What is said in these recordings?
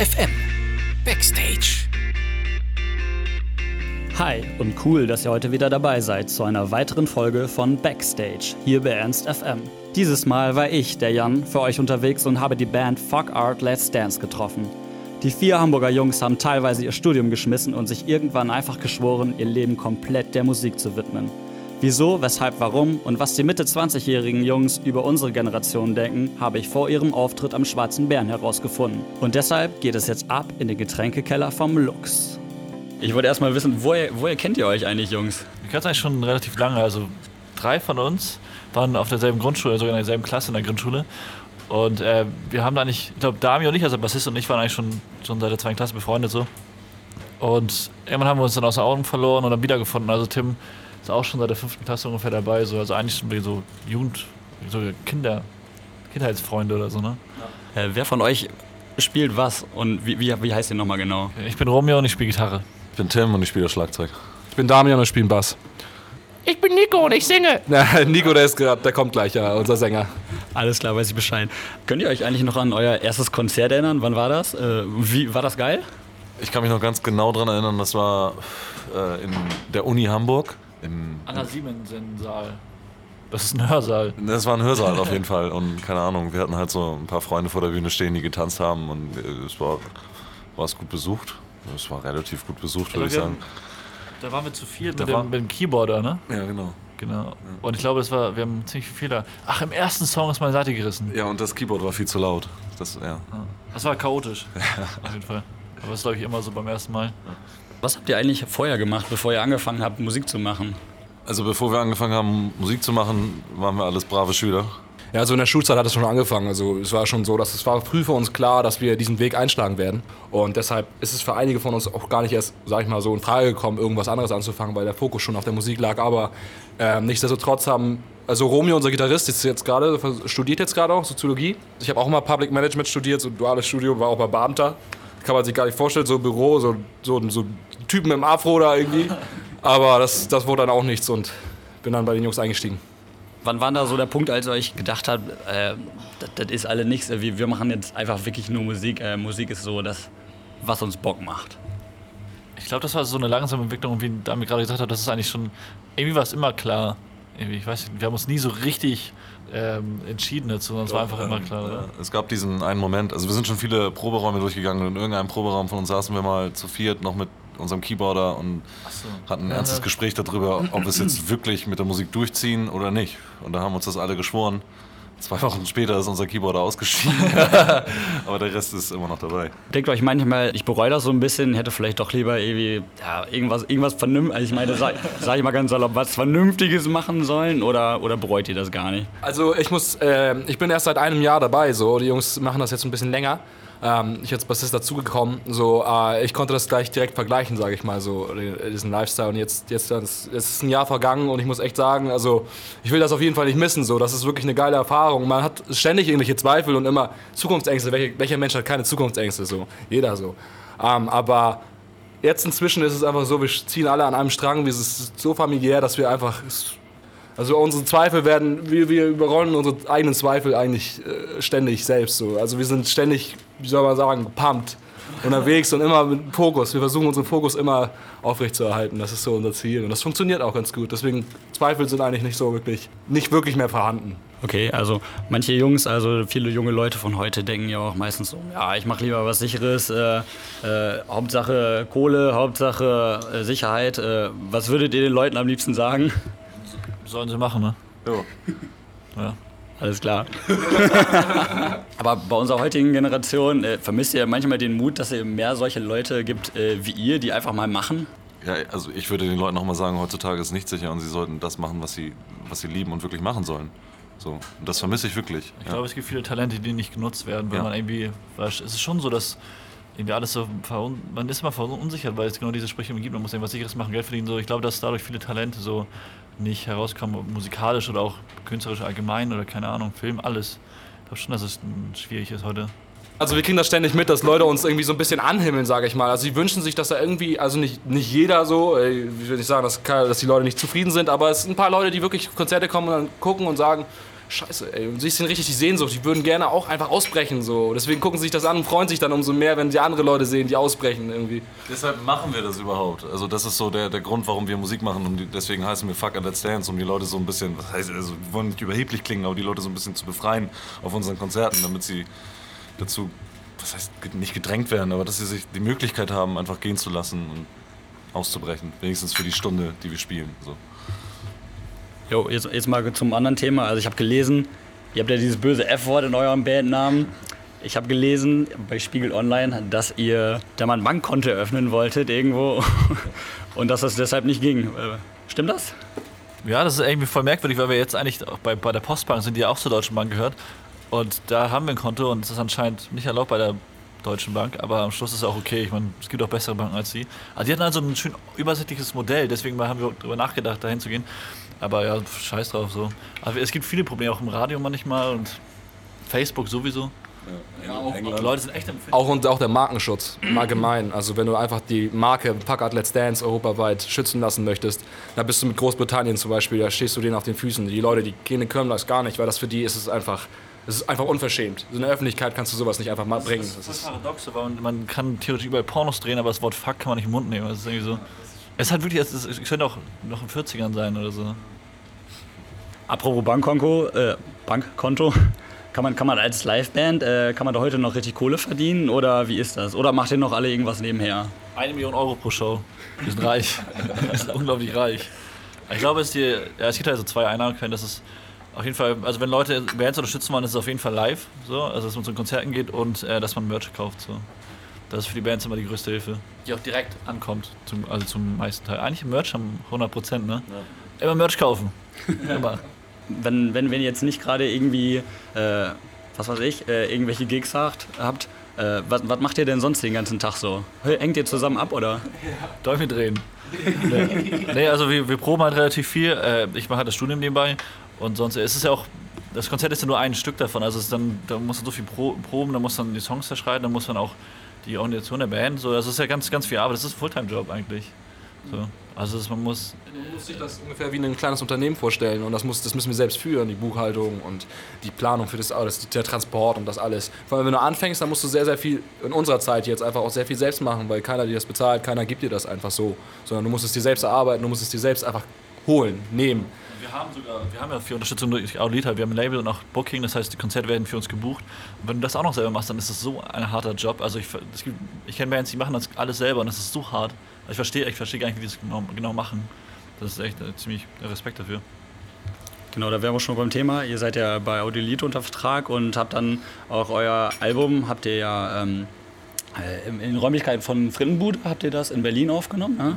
FM Backstage. Hi und cool, dass ihr heute wieder dabei seid zu einer weiteren Folge von Backstage hier bei Ernst FM. Dieses Mal war ich, der Jan, für euch unterwegs und habe die Band Fuck Art Let's Dance getroffen. Die vier Hamburger Jungs haben teilweise ihr Studium geschmissen und sich irgendwann einfach geschworen, ihr Leben komplett der Musik zu widmen. Wieso, weshalb, warum und was die Mitte 20-jährigen Jungs über unsere Generation denken, habe ich vor ihrem Auftritt am Schwarzen Bären herausgefunden. Und deshalb geht es jetzt ab in den Getränkekeller vom Lux. Ich wollte erstmal wissen, woher, woher kennt ihr euch eigentlich, Jungs? Wir kennen es eigentlich schon relativ lange. Also drei von uns waren auf derselben Grundschule, sogar in derselben Klasse in der Grundschule. Und äh, wir haben da eigentlich, ich glaube, Dami und ich, also Bassist und ich, waren eigentlich schon, schon seit der zweiten Klasse befreundet so. Und irgendwann haben wir uns dann aus den Augen verloren und dann wiedergefunden. Also Tim ist auch schon seit der fünften Klasse ungefähr dabei. So. Also eigentlich sind wir so Jugend, so Kinder, Kindheitsfreunde oder so, ne? Äh, wer von euch spielt was und wie, wie, wie heißt ihr nochmal genau? Ich bin Romeo und ich spiele Gitarre. Ich bin Tim und ich spiele Schlagzeug. Ich bin Damian und spiele Bass. Ich bin Nico und ich singe. Na, Nico, der ist gerade, der kommt gleich, ja, unser Sänger. Alles klar, weiß ich Bescheid. Könnt ihr euch eigentlich noch an euer erstes Konzert erinnern? Wann war das? Äh, wie, war das geil? Ich kann mich noch ganz genau daran erinnern, das war äh, in der Uni Hamburg. Im, Anna Siemensen-Saal. Das ist ein Hörsaal. das war ein Hörsaal auf jeden Fall und keine Ahnung, wir hatten halt so ein paar Freunde vor der Bühne stehen, die getanzt haben und äh, es war, war es gut besucht. Es war relativ gut besucht, würde ich sagen. Da waren wir zu viel mit, war- dem, mit dem Keyboarder, ne? Ja, genau. Genau. Und ich glaube, das war, wir haben ziemlich viele Fehler. Ach, im ersten Song ist meine Seite gerissen. Ja, und das Keyboard war viel zu laut. Das, ja. Das war chaotisch. Auf jeden Fall. Aber das ist, glaube ich, immer so beim ersten Mal. Was habt ihr eigentlich vorher gemacht, bevor ihr angefangen habt, Musik zu machen? Also bevor wir angefangen haben, Musik zu machen, waren wir alles brave Schüler. Ja, also in der Schulzeit hat es schon angefangen. Also es war schon so, dass es war früh für uns klar, dass wir diesen Weg einschlagen werden. Und deshalb ist es für einige von uns auch gar nicht erst, sag ich mal, so in Frage gekommen, irgendwas anderes anzufangen, weil der Fokus schon auf der Musik lag. Aber ähm, nichtsdestotrotz haben, also Romeo, unser Gitarrist, ist jetzt gerade, studiert jetzt gerade auch Soziologie. Ich habe auch mal Public Management studiert, so ein duales Studium, war auch mal Beamter. Kann man sich gar nicht vorstellen, so ein Büro, so, so, so Typen im Afro da irgendwie. Aber das, das wurde dann auch nichts und bin dann bei den Jungs eingestiegen. Wann war da so der Punkt, als ihr euch gedacht habt, äh, das, das ist alle nichts, wir, wir machen jetzt einfach wirklich nur Musik. Äh, Musik ist so das, was uns Bock macht. Ich glaube, das war so eine langsame Entwicklung, und wie Dami gerade gesagt hat, das ist eigentlich schon, irgendwie war es immer klar. Ich weiß nicht, wir haben uns nie so richtig ähm, entschieden dazu, sondern es war einfach immer klar. Oder? Ja, es gab diesen einen Moment, also wir sind schon viele Proberäume durchgegangen und in irgendeinem Proberaum von uns saßen wir mal zu viert noch mit unserem Keyboarder und hatten ein ernstes Gespräch darüber, ob wir es jetzt wirklich mit der Musik durchziehen oder nicht. Und da haben uns das alle geschworen. Zwei Wochen später ist unser Keyboarder ausgeschieden, aber der Rest ist immer noch dabei. Denkt euch manchmal, ich bereue das so ein bisschen, hätte vielleicht doch lieber irgendwie, ja, irgendwas, irgendwas vernünftiges, also ich meine, sag, sag ich mal ganz salopp, was Vernünftiges machen sollen oder, oder bereut ihr das gar nicht? Also ich muss, äh, ich bin erst seit einem Jahr dabei, so die Jungs machen das jetzt ein bisschen länger. Ähm, ich als Bassist dazugekommen, so äh, ich konnte das gleich direkt vergleichen, sage ich mal, so diesen Lifestyle und jetzt jetzt jetzt ist ein Jahr vergangen und ich muss echt sagen, also ich will das auf jeden Fall nicht missen, so das ist wirklich eine geile Erfahrung. Man hat ständig irgendwelche Zweifel und immer Zukunftsängste. Welche, welcher Mensch hat keine Zukunftsängste so? Jeder so. Ähm, aber jetzt inzwischen ist es einfach so, wir ziehen alle an einem Strang, wir sind so familiär, dass wir einfach also unsere Zweifel werden, wir, wir überrollen unsere eigenen Zweifel eigentlich äh, ständig selbst so. Also wir sind ständig, wie soll man sagen, pumped unterwegs und immer mit Fokus. Wir versuchen unseren Fokus immer aufrechtzuerhalten. Das ist so unser Ziel und das funktioniert auch ganz gut. Deswegen Zweifel sind eigentlich nicht so wirklich, nicht wirklich mehr vorhanden. Okay, also manche Jungs, also viele junge Leute von heute denken ja auch meistens so, ja, ich mache lieber was Sicheres, äh, äh, Hauptsache Kohle, Hauptsache äh, Sicherheit. Äh, was würdet ihr den Leuten am liebsten sagen? Sollen sie machen, ne? Ja. Ja. Alles klar. Aber bei unserer heutigen Generation äh, vermisst ihr manchmal den Mut, dass es mehr solche Leute gibt äh, wie ihr, die einfach mal machen? Ja, also ich würde den Leuten nochmal sagen, heutzutage ist nichts sicher und sie sollten das machen, was sie, was sie lieben und wirklich machen sollen. So, und das vermisse ich wirklich. Ich ja. glaube, es gibt viele Talente, die nicht genutzt werden, weil Ja. man irgendwie, weil es ist schon so, dass irgendwie alles so, verun man ist immer verunsichert, weil es genau diese Sprüche immer gibt, man muss irgendwas Sicheres machen, Geld verdienen, so. Ich glaube, dass dadurch viele Talente so nicht herauskommen, ob musikalisch oder auch künstlerisch allgemein oder keine Ahnung, Film, alles. Ich glaube schon, dass es schwierig ist heute. Also wir kriegen das ständig mit, dass Leute uns irgendwie so ein bisschen anhimmeln, sage ich mal. Also sie wünschen sich, dass da irgendwie, also nicht, nicht jeder so, äh, ich will nicht sagen, dass, dass die Leute nicht zufrieden sind, aber es sind ein paar Leute, die wirklich Konzerte kommen und dann gucken und sagen, scheiße, ey. Und siehst denen richtig die Sehnsucht. Die würden gerne auch einfach ausbrechen, so. Deswegen gucken sie sich das an und freuen sich dann umso mehr, wenn sie andere Leute sehen, die ausbrechen irgendwie. Deshalb machen wir das überhaupt. Also das ist so der, der Grund, warum wir Musik machen. Und deswegen heißen wir Fuck and Let's Dance, um die Leute so ein bisschen, was heißt, also wir wollen nicht überheblich klingen, aber die Leute so ein bisschen zu befreien auf unseren Konzerten, damit sie dazu, was heißt, nicht gedrängt werden, aber dass sie sich die Möglichkeit haben, einfach gehen zu lassen und auszubrechen. Wenigstens für die Stunde, die wir spielen. So. Jo, jetzt, jetzt mal zum anderen Thema. Also ich habe gelesen, ihr habt ja dieses böse F-Wort in eurem Bandnamen. Ich habe gelesen bei Spiegel Online, dass ihr da mal ein Bankkonto eröffnen wolltet irgendwo und dass das deshalb nicht ging. Äh, Stimmt das? Ja, das ist irgendwie voll merkwürdig, weil wir jetzt eigentlich auch bei, bei der Postbank sind, die ja auch zur Deutschen Bank gehört. Und da haben wir ein Konto und das ist anscheinend nicht erlaubt bei der Deutschen Bank, aber am Schluss ist es auch okay. Ich meine, es gibt auch bessere Banken als die. Also die hatten also ein schön übersichtliches Modell, deswegen haben wir darüber nachgedacht, dahin zu gehen. Aber ja, scheiß drauf so. Aber es gibt viele Probleme, auch im Radio manchmal und Facebook sowieso. Ja, auch, Die Leute sind echt empfindlich. auch, und auch der Markenschutz im Allgemeinen. Also wenn du einfach die Marke Packard Let's Dance europaweit schützen lassen möchtest, da bist du mit Großbritannien zum Beispiel, da stehst du denen auf den Füßen. Die Leute, die kennen können das gar nicht, weil das für die ist es einfach, es ist einfach unverschämt. In der Öffentlichkeit kannst du sowas nicht einfach mal bringen. Das Das ist ist, paradox, weil man, man kann theoretisch überall Pornos drehen, aber das Wort Fuck kann man nicht im Mund nehmen. Das ist irgendwie so. Es halt wirklich, es, ist, es könnte auch noch in den 40ern sein oder so. Apropos Bankkonto, äh, Bankkonto. Kann man, kann man als Liveband, äh, kann man da heute noch richtig Kohle verdienen oder wie ist das? Oder macht ihr noch alle irgendwas nebenher? Eine Million Euro pro Show. Wir sind reich. Wir sind unglaublich reich. Ich glaube, es, die, ja, es gibt halt so zwei Einnahmequellen. Das ist auf jeden Fall, also wenn Leute Bands unterstützen wollen, ist es auf jeden Fall live. So, also dass man zu Konzerten geht und äh, dass man Merch kauft. So. Das ist für die Bands immer die größte Hilfe. Die auch direkt ankommt, zum, also zum meisten Teil. Eigentlich Merch haben 100 Prozent, ne? Immer Merch kaufen. immer. Wenn, wenn, wenn ihr jetzt nicht gerade irgendwie, äh, was weiß ich, äh, irgendwelche Gigs habt, habt äh, was, was macht ihr denn sonst den ganzen Tag so? Hängt ihr zusammen ab oder? Däumchen drehen. nee. nee, also wir, wir proben halt relativ viel. Äh, ich mache halt das Studium nebenbei. Und sonst ist es ja auch, das Konzert ist ja nur ein Stück davon. Also es ist dann, da muss man so viel Pro, proben, da muss man die Songs zerschreiben, da muss man auch die Organisation der Band. So, das ist ja ganz, ganz viel Arbeit. Das ist ein Fulltime-Job eigentlich. So. Also das, man muss. man muss sich das ungefähr wie ein kleines Unternehmen vorstellen und das, muss, das müssen wir selbst führen, die Buchhaltung und die Planung für das alles, der Transport und das alles. Vor allem, wenn du anfängst, dann musst du sehr, sehr viel, in unserer Zeit jetzt einfach auch sehr viel selbst machen, weil keiner dir das bezahlt, keiner gibt dir das einfach so, sondern du musst es dir selbst erarbeiten, du musst es dir selbst einfach holen, nehmen. Wir haben sogar, wir haben ja viel Unterstützung durch Audita, wir haben ein Label und auch Booking, das heißt, die Konzerte werden für uns gebucht. Und wenn du das auch noch selber machst, dann ist das so ein harter Job. Also ich, gibt, ich kenne Bands, die machen das alles selber und das ist so hart. Ich verstehe, ich verstehe gar nicht, wie die das genau, genau machen. Das ist echt äh, ziemlich Respekt dafür. Genau, da wären wir schon beim Thema. Ihr seid ja bei Audiolith unter Vertrag und habt dann auch euer Album, habt ihr ja ähm, äh, in den Räumlichkeiten von Frittenbude, habt ihr das in Berlin aufgenommen. Ne?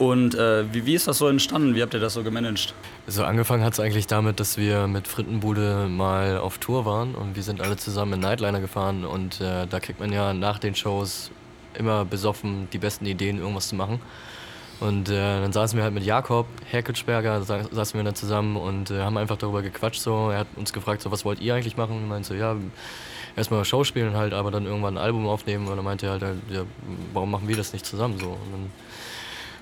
Und äh, wie, wie ist das so entstanden? Wie habt ihr das so gemanagt? Also angefangen hat es eigentlich damit, dass wir mit Frittenbude mal auf Tour waren und wir sind alle zusammen in Nightliner gefahren und äh, da kriegt man ja nach den Shows immer besoffen die besten Ideen, irgendwas zu machen. Und äh, dann saßen wir halt mit Jakob Herkutschberger, sa saßen wir dann zusammen und äh, haben einfach darüber gequatscht. So. Er hat uns gefragt, so, was wollt ihr eigentlich machen? Und meinte so, ja, erstmal Show spielen halt, aber dann irgendwann ein Album aufnehmen. Und dann meinte er halt, ja, warum machen wir das nicht zusammen so? Und dann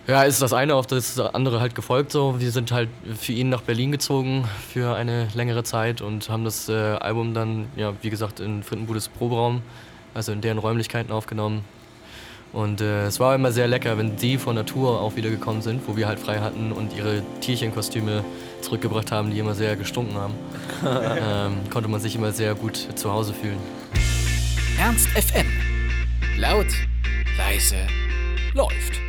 ja, ist das eine auf das andere halt gefolgt so. Wir sind halt für ihn nach Berlin gezogen für eine längere Zeit und haben das äh, Album dann, ja, wie gesagt, in Frittenbudes Proberaum, also in deren Räumlichkeiten aufgenommen. Und äh, es war immer sehr lecker, wenn die von der Tour auch wieder gekommen sind, wo wir halt frei hatten und ihre Tierchenkostüme zurückgebracht haben, die immer sehr gestunken haben. ähm, konnte man sich immer sehr gut zu Hause fühlen. Ernst FM. Laut, leise, läuft.